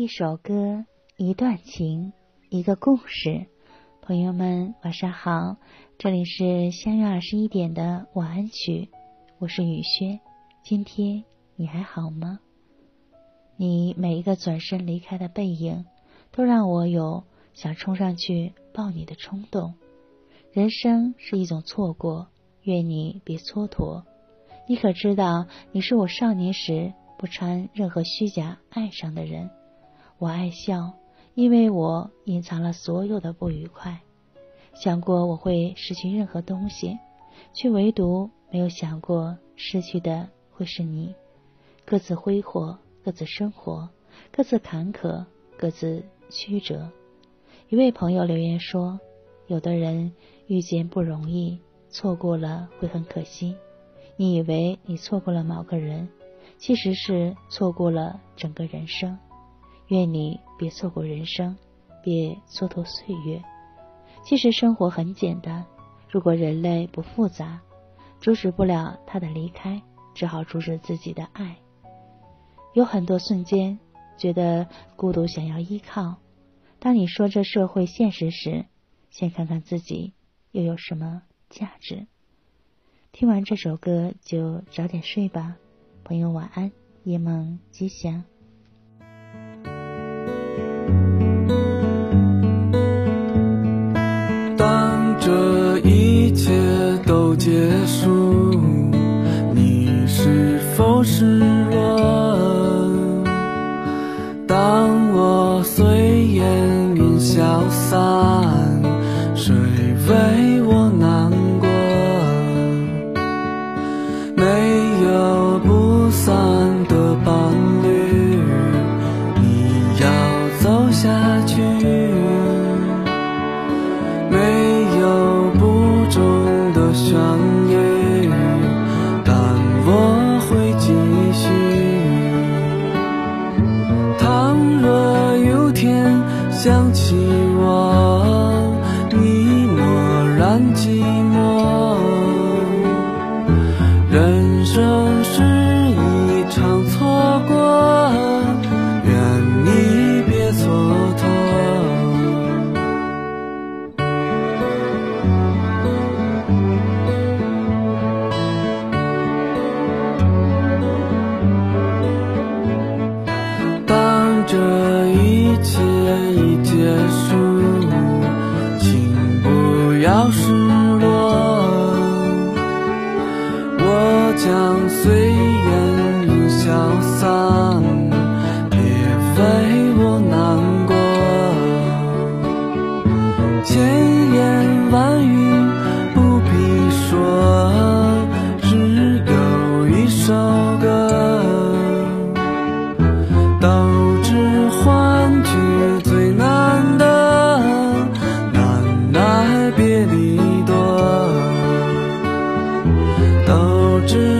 一首歌，一段情，一个故事。朋友们，晚上好，这里是相约二十一点的晚安曲，我是雨轩。今天你还好吗？你每一个转身离开的背影，都让我有想冲上去抱你的冲动。人生是一种错过，愿你别蹉跎。你可知道，你是我少年时不穿任何虚假爱上的人。我爱笑，因为我隐藏了所有的不愉快。想过我会失去任何东西，却唯独没有想过失去的会是你。各自挥霍，各自生活，各自坎坷，各自曲折。一位朋友留言说：“有的人遇见不容易，错过了会很可惜。你以为你错过了某个人，其实是错过了整个人生。愿你别错过人生，别蹉跎岁月。”其实生活很简单，如果人类不复杂，阻止不了他的离开，只好阻止自己的爱。有很多瞬间觉得孤独，想要依靠。当你说这社会现实时，先看看自己又有什么价值。听完这首歌就早点睡吧，朋友晚安，夜梦吉祥。结束，你是否失落？当我随希望，你默然寂寞。人生我将随烟云消散，别为我难 to